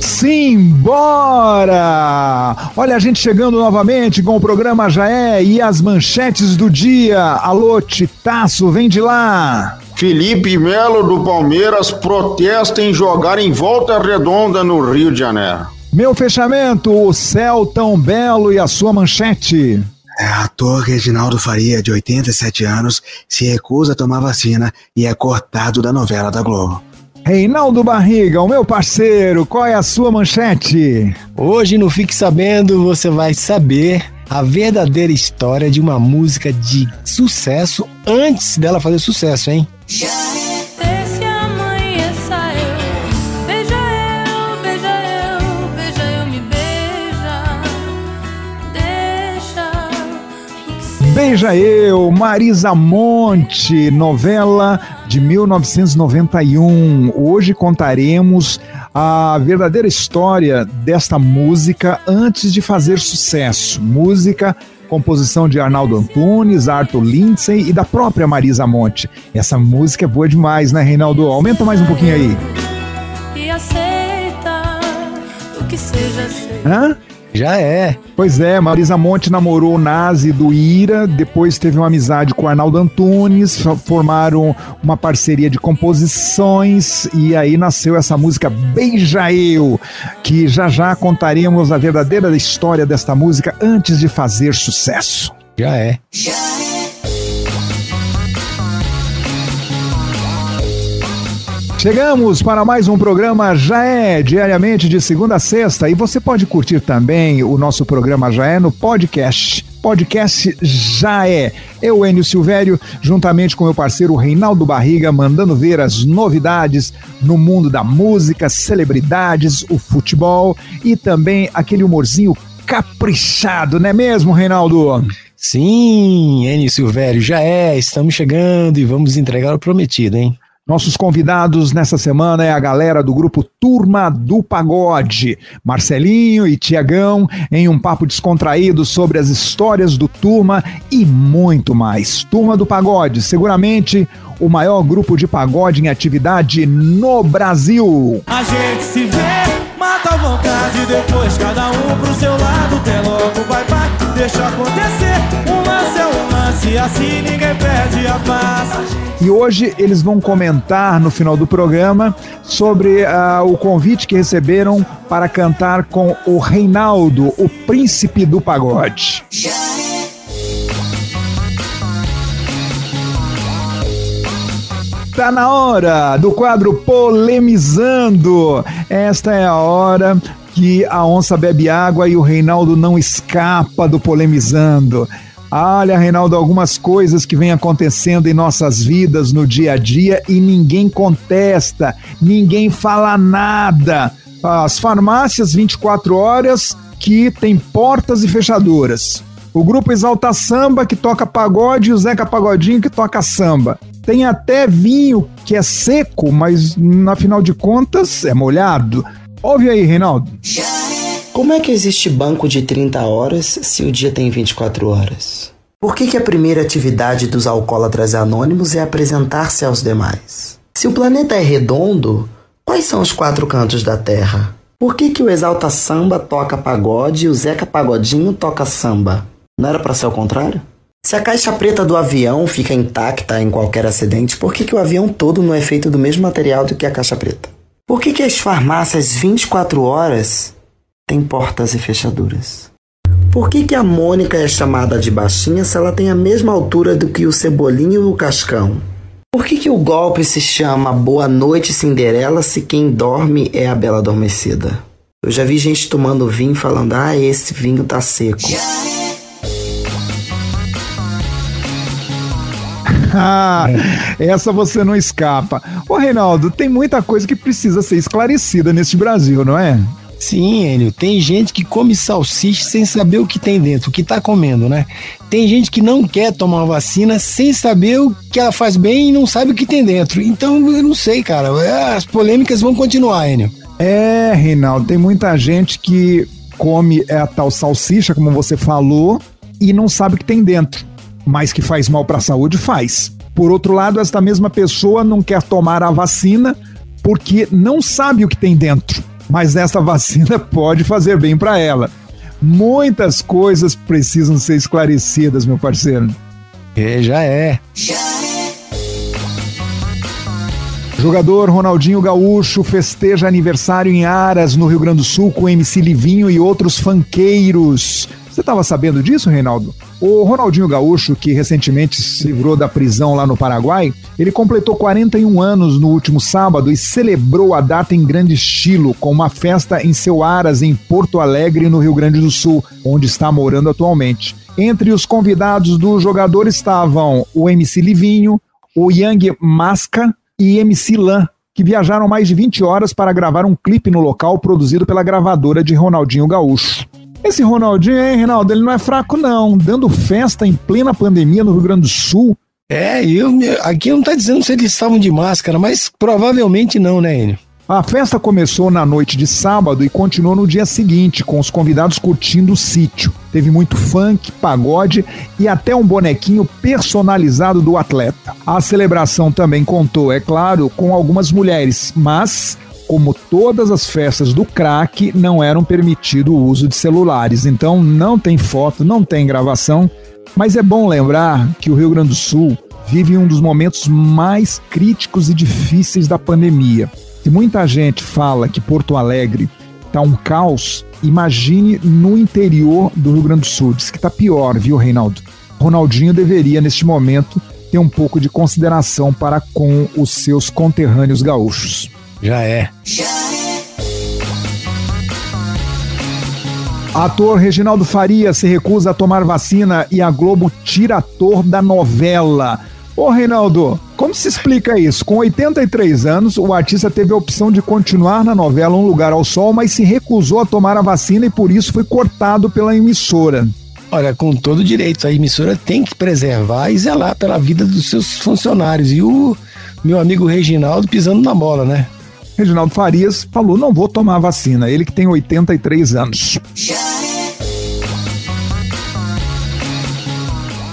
Simbora! Olha a gente chegando novamente com o programa Já É e as manchetes do dia. Alô, Titaço, vem de lá! Felipe Melo do Palmeiras protesta em jogar em volta redonda no Rio de Janeiro. Meu fechamento, o céu tão belo e a sua manchete. É, ator Reginaldo Faria, de 87 anos, se recusa a tomar vacina e é cortado da novela da Globo. Reinaldo Barriga, o meu parceiro, qual é a sua manchete? Hoje no Fique Sabendo você vai saber a verdadeira história de uma música de sucesso antes dela fazer sucesso, hein? Beija Eu, Marisa Monte, novela de 1991. Hoje contaremos a verdadeira história desta música antes de fazer sucesso. Música composição de Arnaldo Antunes, Arthur Lindsay e da própria Marisa Monte. Essa música é boa demais, né, Reinaldo? Aumenta mais um pouquinho aí. E aceita o que seja aceito. Hã? Já é. Pois é, Marisa Monte namorou o Nazi do Ira, depois teve uma amizade com o Arnaldo Antunes, formaram uma parceria de composições e aí nasceu essa música Beija Eu, que já já contaremos a verdadeira história desta música antes de fazer sucesso. Já é. Já é. Chegamos para mais um programa Já é, diariamente de segunda a sexta, e você pode curtir também o nosso programa Já é no podcast. Podcast Já é. Eu, Enio Silvério, juntamente com meu parceiro Reinaldo Barriga, mandando ver as novidades no mundo da música, celebridades, o futebol e também aquele humorzinho caprichado, não é mesmo, Reinaldo? Sim, Enio Silvério, já é. Estamos chegando e vamos entregar o prometido, hein? Nossos convidados nessa semana é a galera do grupo Turma do Pagode, Marcelinho e Tiagão, em um papo descontraído sobre as histórias do Turma e muito mais. Turma do Pagode, seguramente o maior grupo de pagode em atividade no Brasil. A gente se vê, mata a vontade, depois cada um pro seu lado, até logo, vai, vai, deixa acontecer, um lance é um lance, assim ninguém perde a paz. E hoje eles vão comentar no final do programa sobre uh, o convite que receberam para cantar com o Reinaldo, o príncipe do pagode. Tá na hora do quadro Polemizando. Esta é a hora que a onça bebe água e o Reinaldo não escapa do polemizando. Olha, Reinaldo, algumas coisas que vêm acontecendo em nossas vidas no dia a dia e ninguém contesta, ninguém fala nada. As farmácias 24 horas que tem portas e fechaduras. O grupo Exalta Samba que toca pagode e o Zeca Pagodinho que toca samba. Tem até vinho que é seco, mas na final de contas é molhado. Ouve aí, Reinaldo. Como é que existe banco de 30 horas se o dia tem 24 horas? Por que, que a primeira atividade dos alcoólatras anônimos é apresentar-se aos demais? Se o planeta é redondo, quais são os quatro cantos da Terra? Por que, que o Exalta Samba toca pagode e o Zeca Pagodinho toca samba? Não era para ser o contrário? Se a caixa preta do avião fica intacta em qualquer acidente, por que, que o avião todo não é feito do mesmo material do que a caixa preta? Por que, que as farmácias 24 horas tem portas e fechaduras. Por que, que a Mônica é chamada de baixinha se ela tem a mesma altura do que o Cebolinho e o Cascão? Por que, que o golpe se chama Boa Noite Cinderela se quem dorme é a Bela Adormecida? Eu já vi gente tomando vinho falando: ah, esse vinho tá seco. essa você não escapa. Ô, Reinaldo, tem muita coisa que precisa ser esclarecida neste Brasil, não é? Sim, Enio, tem gente que come salsicha sem saber o que tem dentro, o que tá comendo, né? Tem gente que não quer tomar vacina sem saber o que ela faz bem e não sabe o que tem dentro. Então, eu não sei, cara. É, as polêmicas vão continuar, Enio. É, Reinaldo, tem muita gente que come a tal salsicha, como você falou, e não sabe o que tem dentro. Mas que faz mal para a saúde, faz. Por outro lado, esta mesma pessoa não quer tomar a vacina porque não sabe o que tem dentro, mas essa vacina pode fazer bem para ela. Muitas coisas precisam ser esclarecidas, meu parceiro. É, já é. Jogador Ronaldinho Gaúcho festeja aniversário em Aras, no Rio Grande do Sul, com MC Livinho e outros fanqueiros. Você estava sabendo disso, Reinaldo? O Ronaldinho Gaúcho, que recentemente se livrou da prisão lá no Paraguai, ele completou 41 anos no último sábado e celebrou a data em grande estilo, com uma festa em seu Aras, em Porto Alegre, no Rio Grande do Sul, onde está morando atualmente. Entre os convidados do jogador estavam o MC Livinho, o Yang Masca, e MC Lan, que viajaram mais de 20 horas para gravar um clipe no local produzido pela gravadora de Ronaldinho Gaúcho. Esse Ronaldinho, hein, Reinaldo, ele não é fraco não, dando festa em plena pandemia no Rio Grande do Sul. É, eu, aqui não tá dizendo se eles estavam de máscara, mas provavelmente não, né, Enio? A festa começou na noite de sábado e continuou no dia seguinte, com os convidados curtindo o sítio. Teve muito funk, pagode e até um bonequinho personalizado do atleta. A celebração também contou, é claro, com algumas mulheres, mas como todas as festas do crack, não eram permitido o uso de celulares. Então não tem foto, não tem gravação. Mas é bom lembrar que o Rio Grande do Sul vive um dos momentos mais críticos e difíceis da pandemia. Se muita gente fala que Porto Alegre está um caos, imagine no interior do Rio Grande do Sul. Diz que está pior, viu, Reinaldo? Ronaldinho deveria, neste momento, ter um pouco de consideração para com os seus conterrâneos gaúchos. Já é. Ator Reginaldo Faria se recusa a tomar vacina e a Globo tira ator da novela. Ô Reinaldo, como se explica isso? Com 83 anos, o artista teve a opção de continuar na novela Um Lugar ao Sol, mas se recusou a tomar a vacina e por isso foi cortado pela emissora. Olha, com todo direito, a emissora tem que preservar e zelar pela vida dos seus funcionários. E o meu amigo Reginaldo pisando na bola, né? Reginaldo Farias falou: não vou tomar a vacina. Ele que tem 83 anos.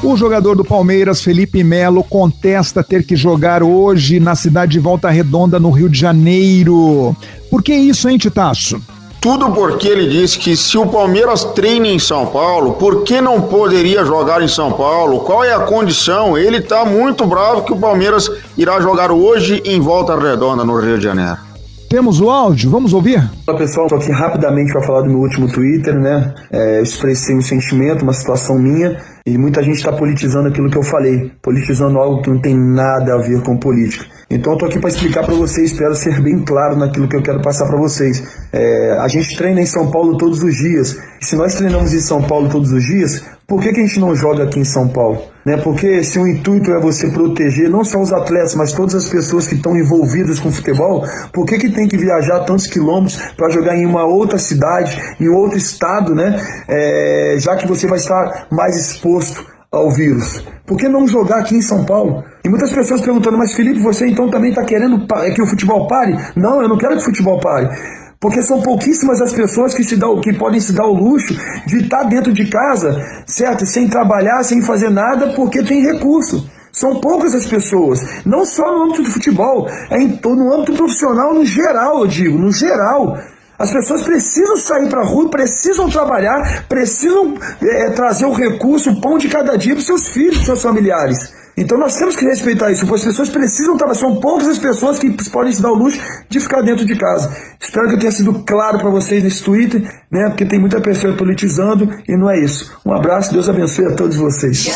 O jogador do Palmeiras, Felipe Melo, contesta ter que jogar hoje na cidade de Volta Redonda, no Rio de Janeiro. Por que isso, hein, Titaço? Tudo porque ele disse que se o Palmeiras treina em São Paulo, por que não poderia jogar em São Paulo? Qual é a condição? Ele está muito bravo que o Palmeiras irá jogar hoje em Volta Redonda, no Rio de Janeiro. Temos o áudio, vamos ouvir? Olá pessoal, estou aqui rapidamente para falar do meu último Twitter, né? É, eu expressei um sentimento, uma situação minha, e muita gente está politizando aquilo que eu falei, politizando algo que não tem nada a ver com política. Então eu tô aqui para explicar para vocês, espero ser bem claro naquilo que eu quero passar para vocês. É, a gente treina em São Paulo todos os dias. E se nós treinamos em São Paulo todos os dias, por que, que a gente não joga aqui em São Paulo? Né? Porque se o intuito é você proteger não só os atletas, mas todas as pessoas que estão envolvidas com futebol, por que, que tem que viajar tantos quilômetros para jogar em uma outra cidade, em outro estado, né? É, já que você vai estar mais exposto ao vírus? Por que não jogar aqui em São Paulo? E muitas pessoas perguntando, mas Felipe, você então também está querendo que o futebol pare? Não, eu não quero que o futebol pare. Porque são pouquíssimas as pessoas que, se dão, que podem se dar o luxo de estar dentro de casa, certo? Sem trabalhar, sem fazer nada, porque tem recurso. São poucas as pessoas, não só no âmbito do futebol, é em, no âmbito profissional no geral, eu digo, no geral. As pessoas precisam sair para a rua, precisam trabalhar, precisam é, trazer o recurso, o pão de cada dia para seus filhos, para seus familiares. Então nós temos que respeitar isso, as pessoas precisam trabalhar. São poucas as pessoas que podem se dar o luxo de ficar dentro de casa. Espero que eu tenha sido claro para vocês nesse Twitter, né? Porque tem muita pessoa politizando e não é isso. Um abraço, Deus abençoe a todos vocês.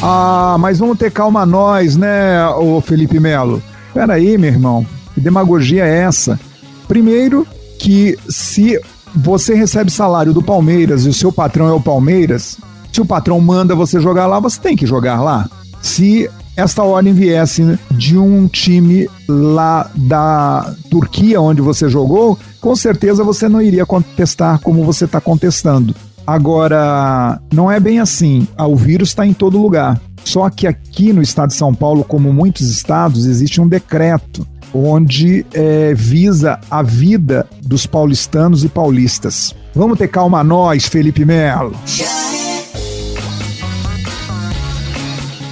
Ah, mas vamos ter calma nós, né, o Felipe Melo? Peraí, meu irmão, que demagogia é essa? Primeiro, que se você recebe salário do Palmeiras e o seu patrão é o Palmeiras, se o patrão manda você jogar lá, você tem que jogar lá. Se esta ordem viesse de um time lá da Turquia, onde você jogou, com certeza você não iria contestar como você está contestando. Agora, não é bem assim. Ah, o vírus está em todo lugar. Só que aqui no estado de São Paulo, como muitos estados, existe um decreto onde é, visa a vida dos paulistanos e paulistas. Vamos ter calma nós, Felipe Melo.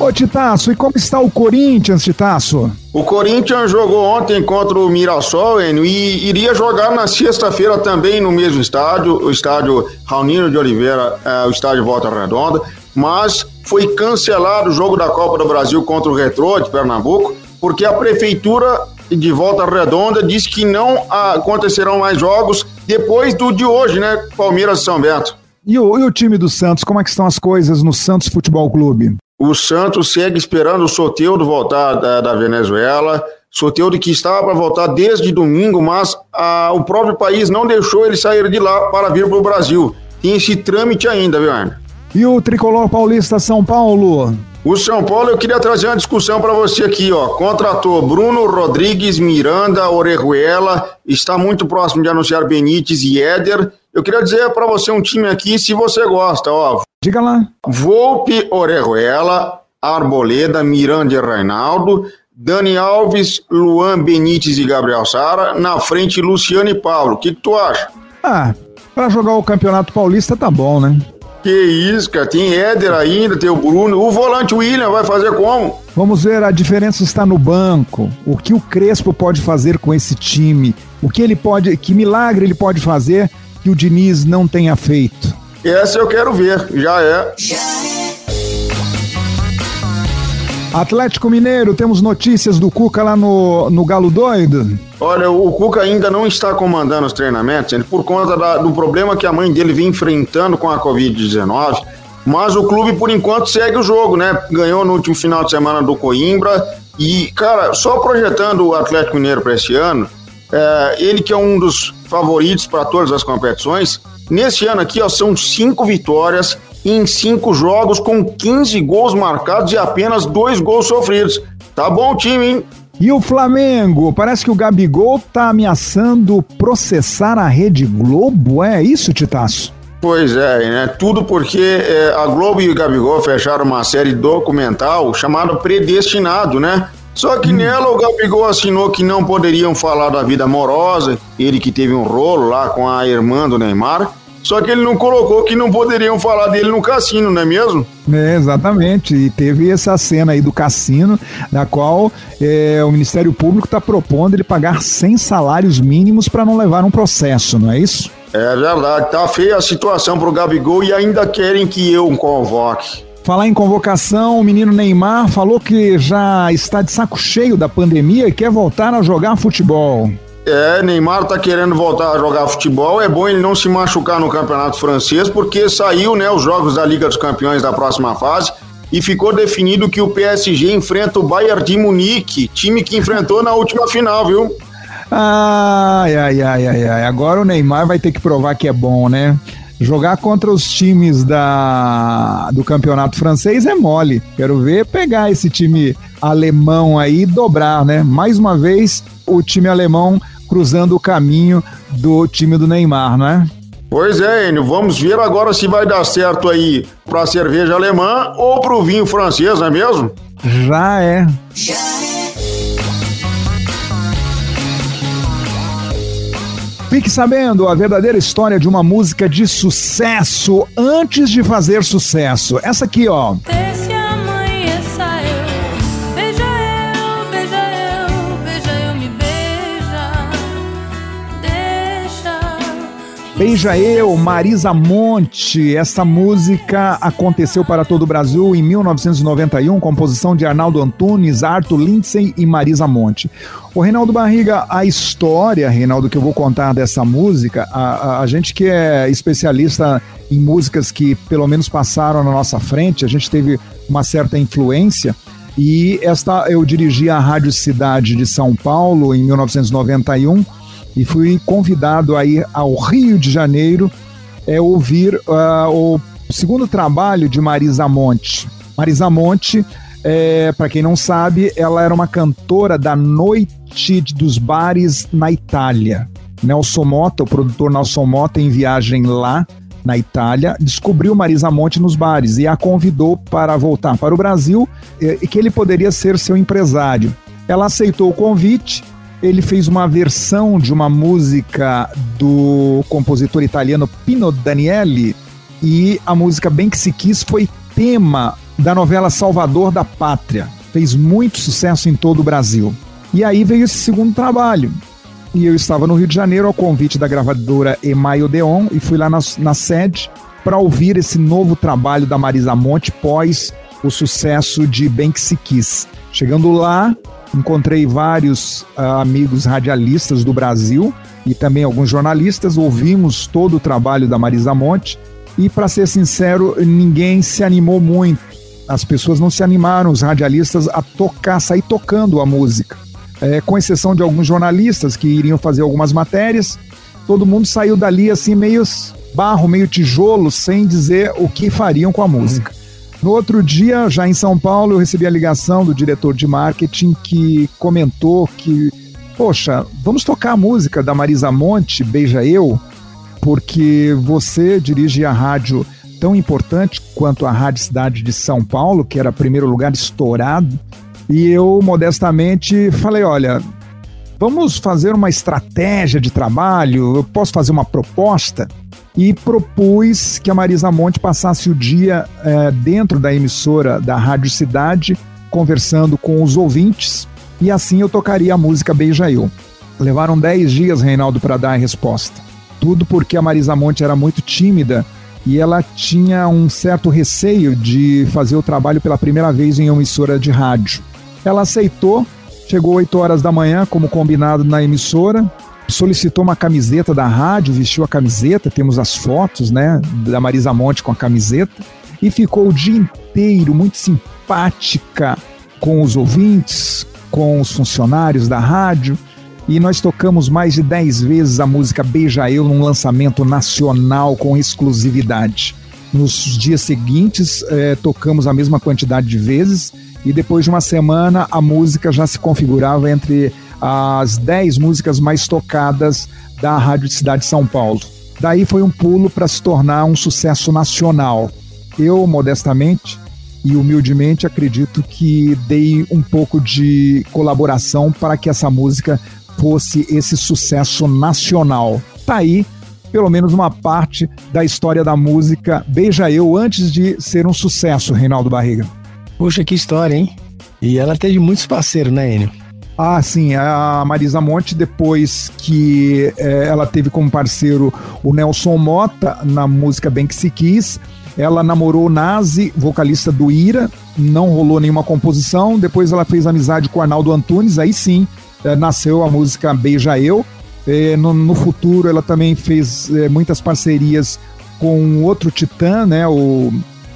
Ô Titaço, e como está o Corinthians, Titaço? O Corinthians jogou ontem contra o Mirassol Enio, e iria jogar na sexta-feira também no mesmo estádio, o estádio Raulino de Oliveira, é, o estádio Volta Redonda, mas foi cancelado o jogo da Copa do Brasil contra o Retrô de Pernambuco, porque a prefeitura de Volta Redonda disse que não acontecerão mais jogos depois do de hoje, né? Palmeiras e São Bento. E o, e o time do Santos, como é que estão as coisas no Santos Futebol Clube? O Santos segue esperando o Soteudo voltar da, da Venezuela. Soteudo que estava para voltar desde domingo, mas a, o próprio país não deixou ele sair de lá para vir para o Brasil. Tem esse trâmite ainda, viu, Arne? E o tricolor paulista São Paulo? O São Paulo, eu queria trazer uma discussão para você aqui, ó. Contratou Bruno Rodrigues, Miranda, Orejuela, está muito próximo de anunciar Benítez e Éder. Eu queria dizer para você um time aqui, se você gosta, ó. Diga lá. Volpe, Orejuela, Arboleda, Miranda e Reinaldo, Dani Alves, Luan Benítez e Gabriel Sara, na frente Luciano e Paulo. O que, que tu acha? Ah, para jogar o Campeonato Paulista tá bom, né? Que isso, cara. Tem Éder ainda, tem o Bruno. O volante William vai fazer como? Vamos ver, a diferença está no banco. O que o Crespo pode fazer com esse time? O que ele pode. Que milagre ele pode fazer que o Diniz não tenha feito? Essa eu quero ver, já é. Atlético Mineiro, temos notícias do Cuca lá no, no Galo Doido? Olha, o Cuca ainda não está comandando os treinamentos por conta da, do problema que a mãe dele vem enfrentando com a Covid-19. Mas o clube, por enquanto, segue o jogo, né? Ganhou no último final de semana do Coimbra. E, cara, só projetando o Atlético Mineiro para esse ano, é, ele que é um dos favoritos para todas as competições, nesse ano aqui ó, são cinco vitórias em cinco jogos com 15 gols marcados e apenas dois gols sofridos. Tá bom time, hein? E o Flamengo? Parece que o Gabigol tá ameaçando processar a Rede Globo, é isso, Titaço? Pois é, né? Tudo porque é, a Globo e o Gabigol fecharam uma série documental chamada Predestinado, né? Só que hum. nela o Gabigol assinou que não poderiam falar da vida amorosa, ele que teve um rolo lá com a irmã do Neymar. Só que ele não colocou que não poderiam falar dele no cassino, não é mesmo? É, exatamente. E teve essa cena aí do cassino, na qual é, o Ministério Público está propondo ele pagar 100 salários mínimos para não levar um processo, não é isso? É verdade. Tá feia a situação pro Gabigol e ainda querem que eu convoque. Falar em convocação, o menino Neymar falou que já está de saco cheio da pandemia e quer voltar a jogar futebol. É, Neymar tá querendo voltar a jogar futebol. É bom ele não se machucar no Campeonato Francês, porque saiu, né, os jogos da Liga dos Campeões da próxima fase e ficou definido que o PSG enfrenta o Bayern de Munique, time que enfrentou na última final, viu? Ai, ai, ai, ai, ai. Agora o Neymar vai ter que provar que é bom, né? Jogar contra os times da, do campeonato francês é mole. Quero ver pegar esse time alemão aí e dobrar, né? Mais uma vez, o time alemão cruzando o caminho do time do Neymar, não é? Pois é, Enio, vamos ver agora se vai dar certo aí para a cerveja alemã ou para o vinho francês, não é mesmo? Já é. Fique sabendo a verdadeira história de uma música de sucesso antes de fazer sucesso. Essa aqui, ó. Beija Eu, Marisa Monte. Essa música aconteceu para todo o Brasil em 1991, composição de Arnaldo Antunes, Arthur Lindsay e Marisa Monte. O Reinaldo Barriga, a história, Reinaldo, que eu vou contar dessa música, a, a, a gente que é especialista em músicas que pelo menos passaram na nossa frente, a gente teve uma certa influência. E esta eu dirigi a Rádio Cidade de São Paulo em 1991 e fui convidado aí ao Rio de Janeiro é ouvir uh, o segundo trabalho de Marisa Monte. Marisa Monte, é, para quem não sabe, ela era uma cantora da noite dos bares na Itália. Nelson Mota, o produtor Nelson Mota, em viagem lá na Itália, descobriu Marisa Monte nos bares e a convidou para voltar para o Brasil e que ele poderia ser seu empresário. Ela aceitou o convite ele fez uma versão de uma música do compositor italiano Pino Daniele e a música Bem Que Se Quis foi tema da novela Salvador da Pátria. Fez muito sucesso em todo o Brasil. E aí veio esse segundo trabalho. E eu estava no Rio de Janeiro ao convite da gravadora Emaio Deon e fui lá na, na sede para ouvir esse novo trabalho da Marisa Monte pós o sucesso de Bem Que Se Quis. Chegando lá, encontrei vários uh, amigos radialistas do Brasil e também alguns jornalistas, ouvimos todo o trabalho da Marisa Monte e, para ser sincero, ninguém se animou muito. As pessoas não se animaram, os radialistas, a tocar, sair tocando a música. É, com exceção de alguns jornalistas que iriam fazer algumas matérias, todo mundo saiu dali assim meio barro, meio tijolo, sem dizer o que fariam com a música. No outro dia, já em São Paulo, eu recebi a ligação do diretor de marketing que comentou que, poxa, vamos tocar a música da Marisa Monte, Beija Eu, porque você dirige a rádio tão importante quanto a Rádio Cidade de São Paulo, que era primeiro lugar estourado, e eu modestamente falei, olha, vamos fazer uma estratégia de trabalho, eu posso fazer uma proposta? e propus que a Marisa Monte passasse o dia é, dentro da emissora da Rádio Cidade, conversando com os ouvintes, e assim eu tocaria a música Beija Eu. Levaram 10 dias, Reinaldo, para dar a resposta. Tudo porque a Marisa Monte era muito tímida e ela tinha um certo receio de fazer o trabalho pela primeira vez em uma emissora de rádio. Ela aceitou, chegou 8 horas da manhã, como combinado na emissora, solicitou uma camiseta da rádio, vestiu a camiseta, temos as fotos, né, da Marisa Monte com a camiseta, e ficou o dia inteiro muito simpática com os ouvintes, com os funcionários da rádio, e nós tocamos mais de 10 vezes a música Beija Eu num lançamento nacional com exclusividade. Nos dias seguintes, eh, tocamos a mesma quantidade de vezes, e depois de uma semana, a música já se configurava entre as 10 músicas mais tocadas da Rádio Cidade de São Paulo. Daí foi um pulo para se tornar um sucesso nacional. Eu, modestamente e humildemente, acredito que dei um pouco de colaboração para que essa música fosse esse sucesso nacional. Tá aí, pelo menos uma parte da história da música Beija Eu antes de ser um sucesso, Reinaldo Barriga. Poxa, que história, hein? E ela teve muitos parceiros, né, Enio? Ah, sim, a Marisa Monte, depois que é, ela teve como parceiro o Nelson Mota na música Bem Que Se Quis, ela namorou o Nazi, vocalista do Ira, não rolou nenhuma composição, depois ela fez amizade com o Arnaldo Antunes, aí sim é, nasceu a música Beija Eu. É, no, no, futuro ela também fez muitas parcerias com outro titã, né, o...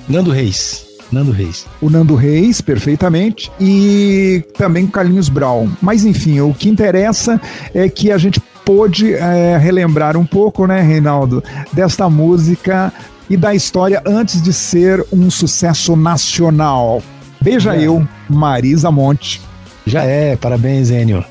Nando Reis. Nando Reis. O Nando Reis, perfeitamente, e também Carlinhos Brown. Mas enfim, o que interessa é que a gente pôde é, relembrar um pouco, né, Reinaldo, desta música e da história antes de ser um sucesso nacional. Beija é. eu, Marisa Monte. Já é, parabéns, Enio.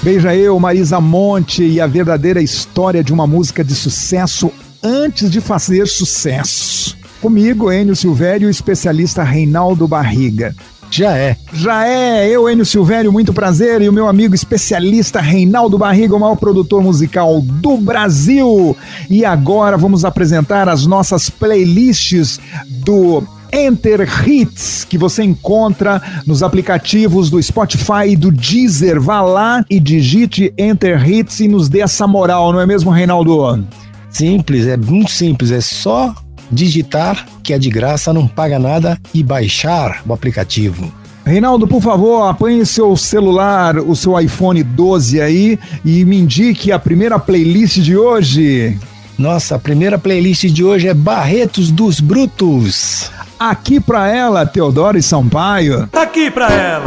Beija eu, Marisa Monte e a verdadeira história de uma música de sucesso antes de fazer sucesso. Comigo, Enio Silvério e o especialista Reinaldo Barriga. Já é. Já é. Eu, Enio Silvério, muito prazer. E o meu amigo especialista Reinaldo Barriga, o maior produtor musical do Brasil. E agora vamos apresentar as nossas playlists do Enter Hits, que você encontra nos aplicativos do Spotify e do Deezer. Vá lá e digite Enter Hits e nos dê essa moral, não é mesmo, Reinaldo? Simples, é muito simples, é só digitar que é de graça, não paga nada e baixar o aplicativo. Reinaldo, por favor, apanhe seu celular, o seu iPhone 12 aí e me indique a primeira playlist de hoje. Nossa, a primeira playlist de hoje é Barretos dos Brutos. Aqui pra ela, Teodoro e Sampaio. Aqui pra ela,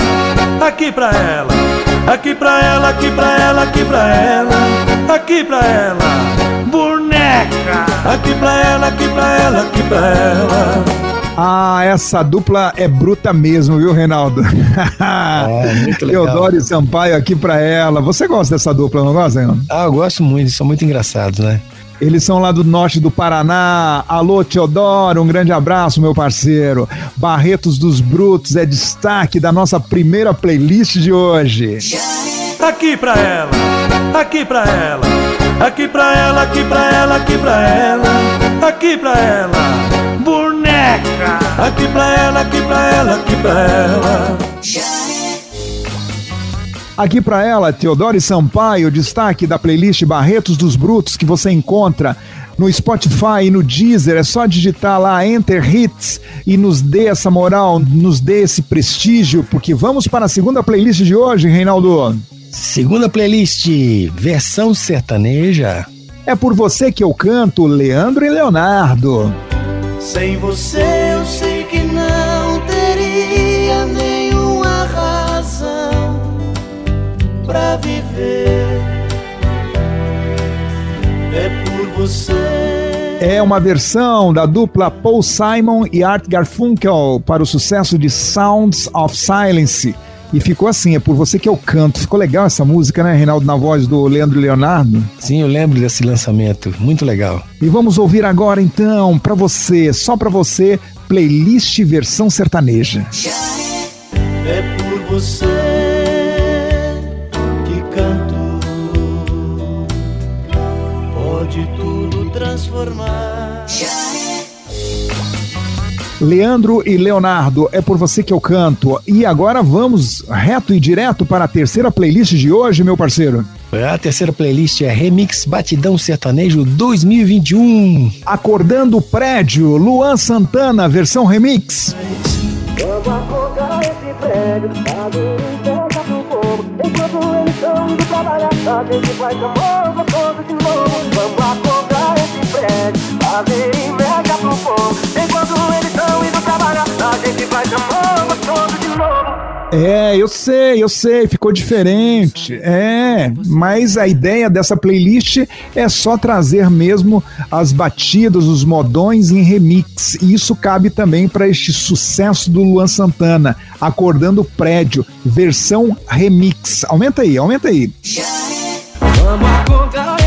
aqui pra ela, aqui pra ela, aqui pra ela, aqui pra ela, aqui pra ela, boneca. Aqui pra ela, aqui pra ela, aqui pra ela. Ah, essa dupla é bruta mesmo, viu, Reinaldo? É, muito legal. Teodoro e Sampaio aqui pra ela. Você gosta dessa dupla, não gosta, Reinaldo? Ah, eu gosto muito, são muito engraçados, né? Eles são lá do norte do Paraná. Alô, Teodoro, um grande abraço, meu parceiro. Barretos dos Brutos é destaque da nossa primeira playlist de hoje. Aqui pra ela, aqui pra ela, aqui pra ela, aqui pra ela, aqui pra ela, aqui pra ela, boneca. Aqui pra ela, aqui pra ela, aqui pra ela. Aqui para ela, Teodoro Sampaio, destaque da playlist Barretos dos Brutos que você encontra no Spotify e no Deezer. É só digitar lá Enter Hits e nos dê essa moral, nos dê esse prestígio, porque vamos para a segunda playlist de hoje, Reinaldo. Segunda playlist, versão sertaneja. É por você que eu canto, Leandro e Leonardo. Sem você pra viver. É por você. É uma versão da dupla Paul Simon e Art Garfunkel para o sucesso de Sounds of Silence e ficou assim, é por você que eu canto. Ficou legal essa música, né, Reinaldo, na voz do Leandro Leonardo? Sim, eu lembro desse lançamento. Muito legal. E vamos ouvir agora, então, para você, só para você, playlist versão sertaneja. É por você transformar. Leandro e Leonardo, é por você que eu canto. E agora vamos reto e direto para a terceira playlist de hoje, meu parceiro. A terceira playlist é Remix Batidão Sertanejo 2021. Acordando o Prédio, Luan Santana, versão remix. Vamos acordar esse prédio, enquanto eles estão indo trabalhar, a gente vai chamando todo de novo. Vamos acordar esse prédio, fazer inveja pro povo, enquanto eles estão indo trabalhar, a gente vai chamando todo de novo. É, eu sei, eu sei, ficou diferente. É, mas a ideia dessa playlist é só trazer mesmo as batidas, os modões em remix. E isso cabe também para este sucesso do Luan Santana, Acordando o Prédio, versão remix. Aumenta aí, aumenta aí. Vamos acordar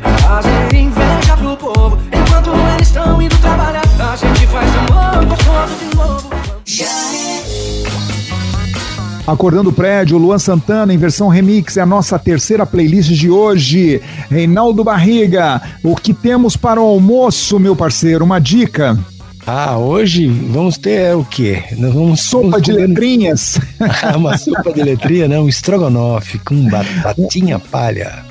prédio, fazer inveja pro povo. Enquanto eles estão indo trabalhar, a gente faz amor gostoso de novo. Acordando o Prédio, Luan Santana em versão remix é a nossa terceira playlist de hoje. Reinaldo Barriga, o que temos para o almoço, meu parceiro? Uma dica? Ah, hoje vamos ter o quê? Nós vamos sopa vamos de comer... letrinhas. Ah, uma sopa de letrinha, não, um estrogonofe com batatinha palha.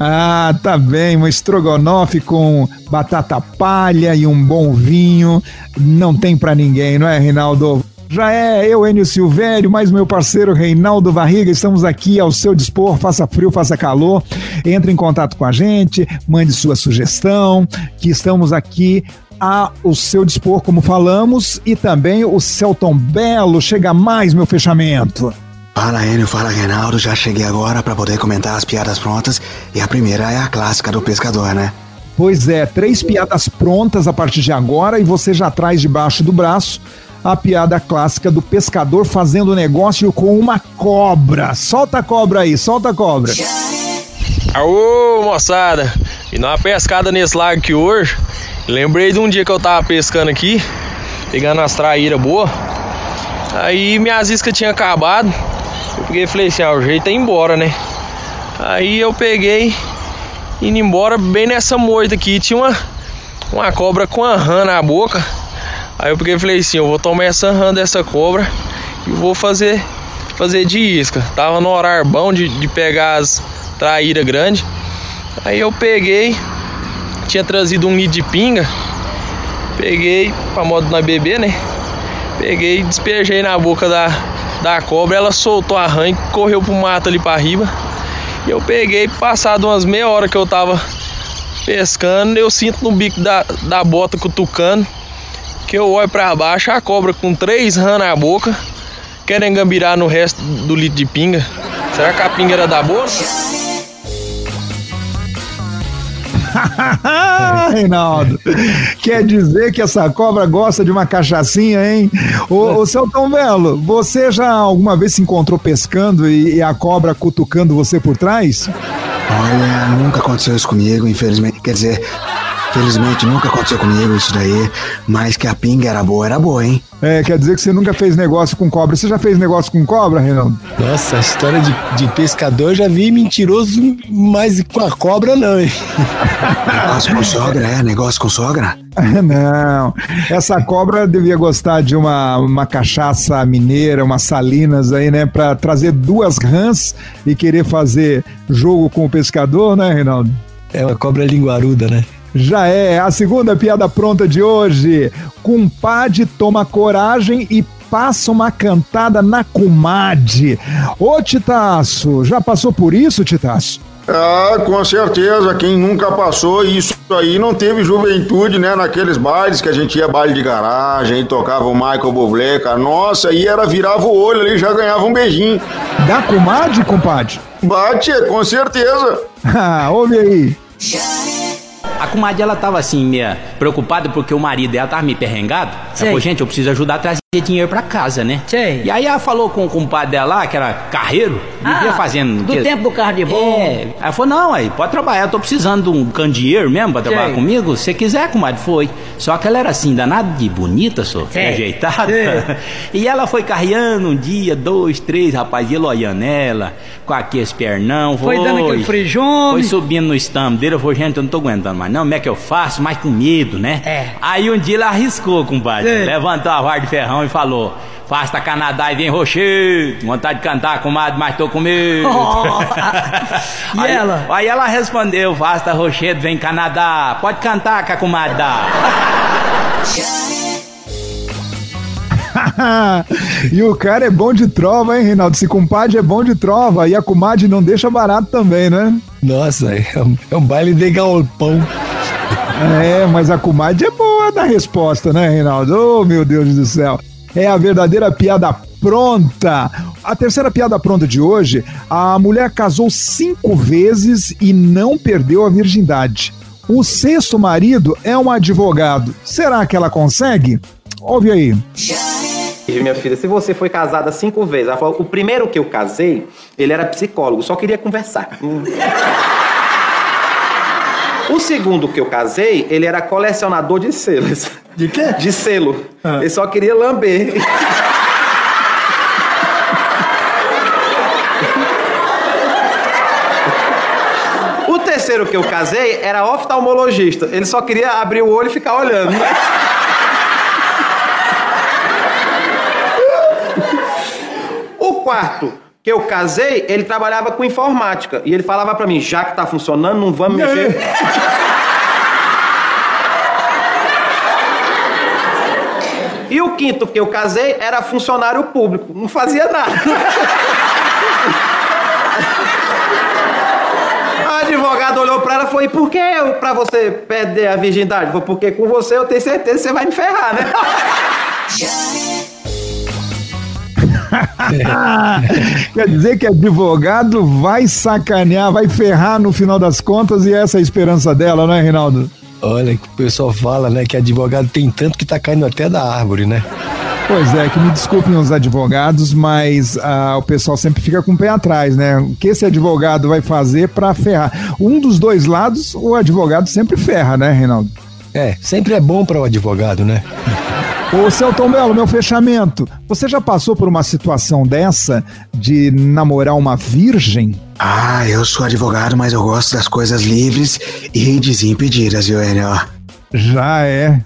Ah, tá bem, um estrogonofe com batata palha e um bom vinho. Não tem para ninguém, não é, Reinaldo? Já é eu, Enio Silvério, mais meu parceiro Reinaldo Barriga, estamos aqui ao seu dispor, faça frio, faça calor, entre em contato com a gente, mande sua sugestão, que estamos aqui ao seu dispor, como falamos, e também o Celton Belo, chega mais meu fechamento. Fala Enio, fala Reinaldo, já cheguei agora para poder comentar as piadas prontas, e a primeira é a clássica do pescador, né? Pois é, três piadas prontas a partir de agora e você já traz debaixo do braço a piada clássica do pescador fazendo negócio com uma cobra. Solta a cobra aí, solta a cobra. Aô, moçada, e uma pescada nesse lago aqui hoje. Lembrei de um dia que eu tava pescando aqui, pegando as traíras boas. Aí minhas iscas tinham acabado. Eu peguei e falei assim: ah, o jeito é ir embora, né? Aí eu peguei, indo embora, bem nessa moita aqui. Tinha uma, uma cobra com a rã na boca. Aí eu peguei e falei assim, eu vou tomar essa rã dessa cobra e vou fazer fazer de isca. Tava no horário bom de, de pegar as traíras grandes. Aí eu peguei, tinha trazido um nido de pinga. Peguei pra modo na bebê, né? Peguei e despejei na boca da, da cobra. Ela soltou a rã e correu pro mato ali pra riba. E eu peguei, passado umas meia hora que eu tava pescando, eu sinto no bico da, da bota cutucando que eu olho para baixo, a cobra com três rãs na boca, querem gambirar no resto do litro de pinga. Será que a pinga era da boa? Reinaldo, quer dizer que essa cobra gosta de uma cachaçinha, hein? Ô, ô seu Tom Belo, você já alguma vez se encontrou pescando e, e a cobra cutucando você por trás? Olha, nunca aconteceu isso comigo, infelizmente. Quer dizer, felizmente nunca aconteceu comigo isso daí, mas que a pinga era boa, era boa, hein? É, quer dizer que você nunca fez negócio com cobra. Você já fez negócio com cobra, Reinaldo? Nossa, a história de, de pescador eu já vi mentiroso, mas com a cobra não, hein? Negócio com sogra, é? Negócio com sogra? Não, essa cobra devia gostar de uma, uma cachaça mineira, umas salinas aí, né? Pra trazer duas rãs e querer fazer jogo com o pescador, né, Reinaldo? É uma cobra linguaruda, né? Já é a segunda piada pronta de hoje. Cumpadre toma coragem e passa uma cantada na comadre. Ô, Titaço, já passou por isso, Titaço? Ah, com certeza. Quem nunca passou isso aí não teve juventude, né? Naqueles bailes que a gente ia baile de garagem, tocava o Michael Bublé, cara. Nossa, aí era virava o olho ali, já ganhava um beijinho. Da comadre, compadre? Bate, com certeza. Ah, ouve aí. A comadre, ela tava assim, meia preocupada porque o marido dela tava me perrengado. Ela falou, gente, eu preciso ajudar a trazer dinheiro pra casa, né? Sei. E aí ela falou com o compadre dela lá, que era carreiro, vivia Ah, fazendo... do que- tempo do carro de bom. É. Aí ela falou, não, aí, pode trabalhar, eu tô precisando de um candeeiro mesmo pra trabalhar Sei. comigo. Se quiser, comadre, foi. Só que ela era assim, danada de bonita, só, Sei. ajeitada. Sei. E ela foi carreando um dia, dois, três, rapaz, ia olhando ela, com aqueles pernão. Foi dando aquele frijome. Foi subindo no estampo dele, eu falei, gente, eu não tô aguentando mais não, como é que eu faço? Mas com medo, né? É. Aí um dia ele arriscou, compadre. Levantou a vara de ferrão e falou: Faça Canadá e vem rochedo. Vontade de cantar, comadre, mas tô com medo. Oh, e aí, ela? Aí ela respondeu: Faça rochedo, vem Canadá. Pode cantar com a comadre dá. e o cara é bom de trova, hein, Reinaldo? Se compadre é bom de trova e a comadre não deixa barato também, né? Nossa, é um, é um baile de galpão. É, mas a comadre é boa da resposta, né, Reinaldo? Oh, meu Deus do céu. É a verdadeira piada pronta. A terceira piada pronta de hoje: a mulher casou cinco vezes e não perdeu a virgindade. O sexto marido é um advogado. Será que ela consegue? Ouve aí. Minha filha, se você foi casada cinco vezes, ela falou, o primeiro que eu casei, ele era psicólogo, só queria conversar. O segundo que eu casei, ele era colecionador de selos. De quê? De selo. Ele só queria lamber. O terceiro que eu casei era oftalmologista. Ele só queria abrir o olho e ficar olhando. O quarto que eu casei, ele trabalhava com informática. E ele falava pra mim, já que tá funcionando, não vamos mexer. E o quinto que eu casei era funcionário público. Não fazia nada. A advogada olhou pra ela e falou, e por que eu, pra você perder a virgindade? Falei, porque com você eu tenho certeza que você vai me ferrar, né? Quer dizer que advogado vai sacanear, vai ferrar no final das contas e essa é a esperança dela, não é, Reinaldo? Olha, que o pessoal fala, né, que advogado tem tanto que tá caindo até da árvore, né? Pois é, que me desculpem os advogados, mas ah, o pessoal sempre fica com o pé atrás, né? O que esse advogado vai fazer pra ferrar? Um dos dois lados, o advogado sempre ferra, né, Reinaldo? É, sempre é bom para o advogado, né? Ô, Celton Belo, meu fechamento. Você já passou por uma situação dessa de namorar uma virgem? Ah, eu sou advogado, mas eu gosto das coisas livres e desimpedidas, viu, Enio? Já é.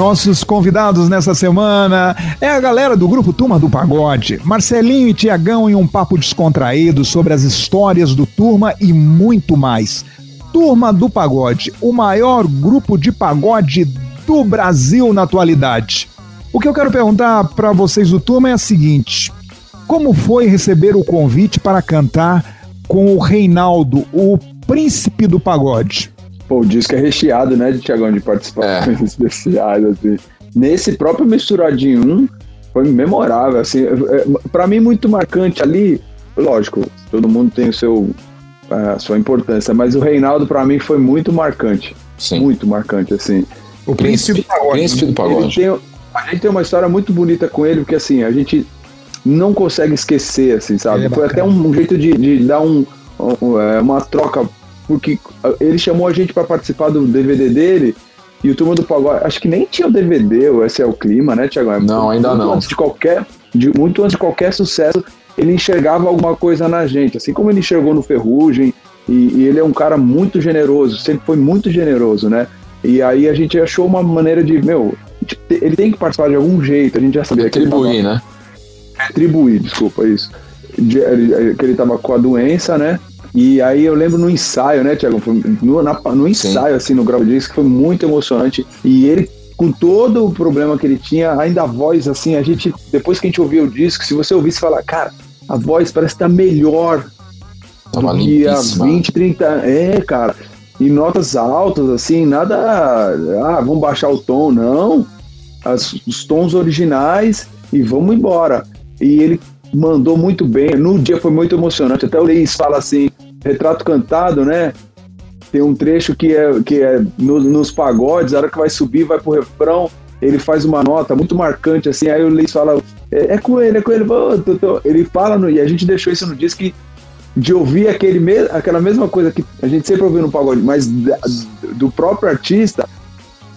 Nossos convidados nessa semana é a galera do grupo Turma do Pagode. Marcelinho e Tiagão em um papo descontraído sobre as histórias do Turma e muito mais. Turma do Pagode, o maior grupo de pagode do Brasil na atualidade. O que eu quero perguntar para vocês do Turma é a seguinte: como foi receber o convite para cantar com o Reinaldo, o príncipe do pagode? Pô, o disco é recheado, né, de Tiagão, de participações especiais, assim. Nesse próprio Misturadinho 1, foi memorável, assim, é, para mim muito marcante ali, lógico, todo mundo tem o seu a sua importância, mas o Reinaldo para mim foi muito marcante, Sim. muito marcante, assim. O príncipe do pagode. Príncipe do pagode. Ele tem- a gente tem uma história muito bonita com ele, porque assim, a gente não consegue esquecer, assim, sabe? É Foi até bacana. um jeito de, de dar um, um, é, uma troca, porque ele chamou a gente para participar do DVD dele, e o Turma do Pagode, acho que nem tinha o DVD, esse é o clima, né, Tiago? Não, ainda muito não. Antes de qualquer, de, muito antes de qualquer sucesso, ele enxergava alguma coisa na gente, assim como ele enxergou no Ferrugem, e, e ele é um cara muito generoso, sempre foi muito generoso, né? E aí a gente achou uma maneira de, meu, ele tem que participar de algum jeito, a gente já sabia que ele tava- né? Atribuir, desculpa, isso. De- que ele tava com a doença, né? E aí eu lembro no ensaio, né, Tiago? No, na- no ensaio, assim, no grau disco, foi muito emocionante. E ele, com todo o problema que ele tinha, ainda a voz, assim, a gente, depois que a gente ouvia o disco, se você ouvisse falar, cara, a voz parece estar melhor Tava do que há limpíssima. 20, 30 É, cara. E notas altas, assim, nada. Ah, vamos baixar o tom, não. As- os tons originais e vamos embora. E ele mandou muito bem. No dia foi muito emocionante. Até o Leis fala assim: retrato cantado, né? Tem um trecho que é, que é no- nos pagodes, a hora que vai subir, vai pro refrão, ele faz uma nota muito marcante, assim, aí o Leis fala, é, é com ele, é com ele, Ô, tô- tô." ele fala, no, e a gente deixou isso no disco que de ouvir aquele me, aquela mesma coisa que a gente sempre ouviu no pagode, mas da- do próprio artista,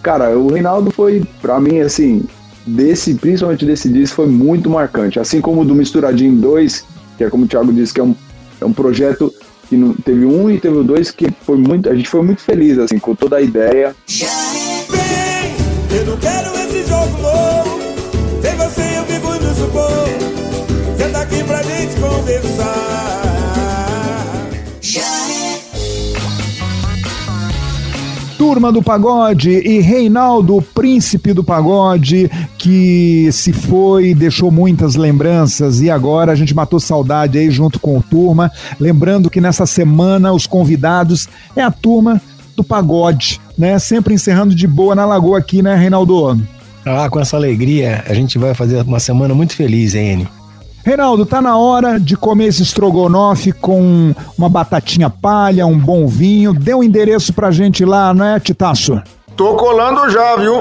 cara, o Reinaldo foi, pra mim, assim, desse, principalmente desse disco, foi muito marcante. Assim como o do Misturadinho 2, que é como o Thiago disse, que é um, é um projeto que não, teve um e teve dois, que foi muito, a gente foi muito feliz, assim, com toda a ideia. Eu não quero esse jogo novo. Sem você eu vivo no suposto. Senta aqui pra gente conversar. Turma do Pagode e Reinaldo, príncipe do pagode, que se foi, deixou muitas lembranças e agora a gente matou saudade aí junto com o Turma. Lembrando que nessa semana os convidados é a Turma do Pagode, né? Sempre encerrando de boa na lagoa aqui, né, Reinaldo? Ah, com essa alegria, a gente vai fazer uma semana muito feliz, hein, Enio? Reinaldo, tá na hora de comer esse estrogonofe com uma batatinha palha, um bom vinho. Dê um endereço pra gente lá, não é, Titaço? Tô colando já, viu?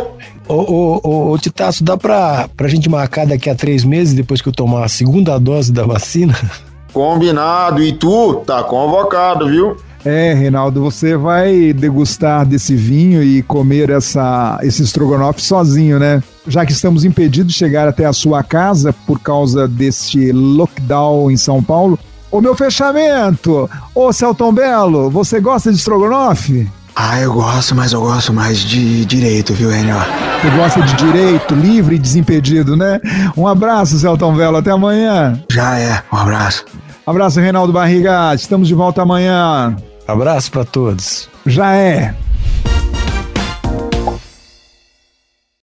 Ô, ô, ô, ô Titaço, dá pra, pra gente marcar daqui a três meses, depois que eu tomar a segunda dose da vacina? Combinado. E tu tá convocado, viu? É, Reinaldo, você vai degustar desse vinho e comer essa, esse estrogonofe sozinho, né? Já que estamos impedidos de chegar até a sua casa por causa deste lockdown em São Paulo. Ô meu fechamento! Ô Celton Belo, você gosta de estrogonofe? Ah, eu gosto, mas eu gosto mais de direito, viu, Enio? Você gosta de direito, livre e desimpedido, né? Um abraço, Celton Belo, até amanhã. Já é, um abraço. Abraço, Reinaldo Barriga, estamos de volta amanhã. Abraço pra todos. Já é.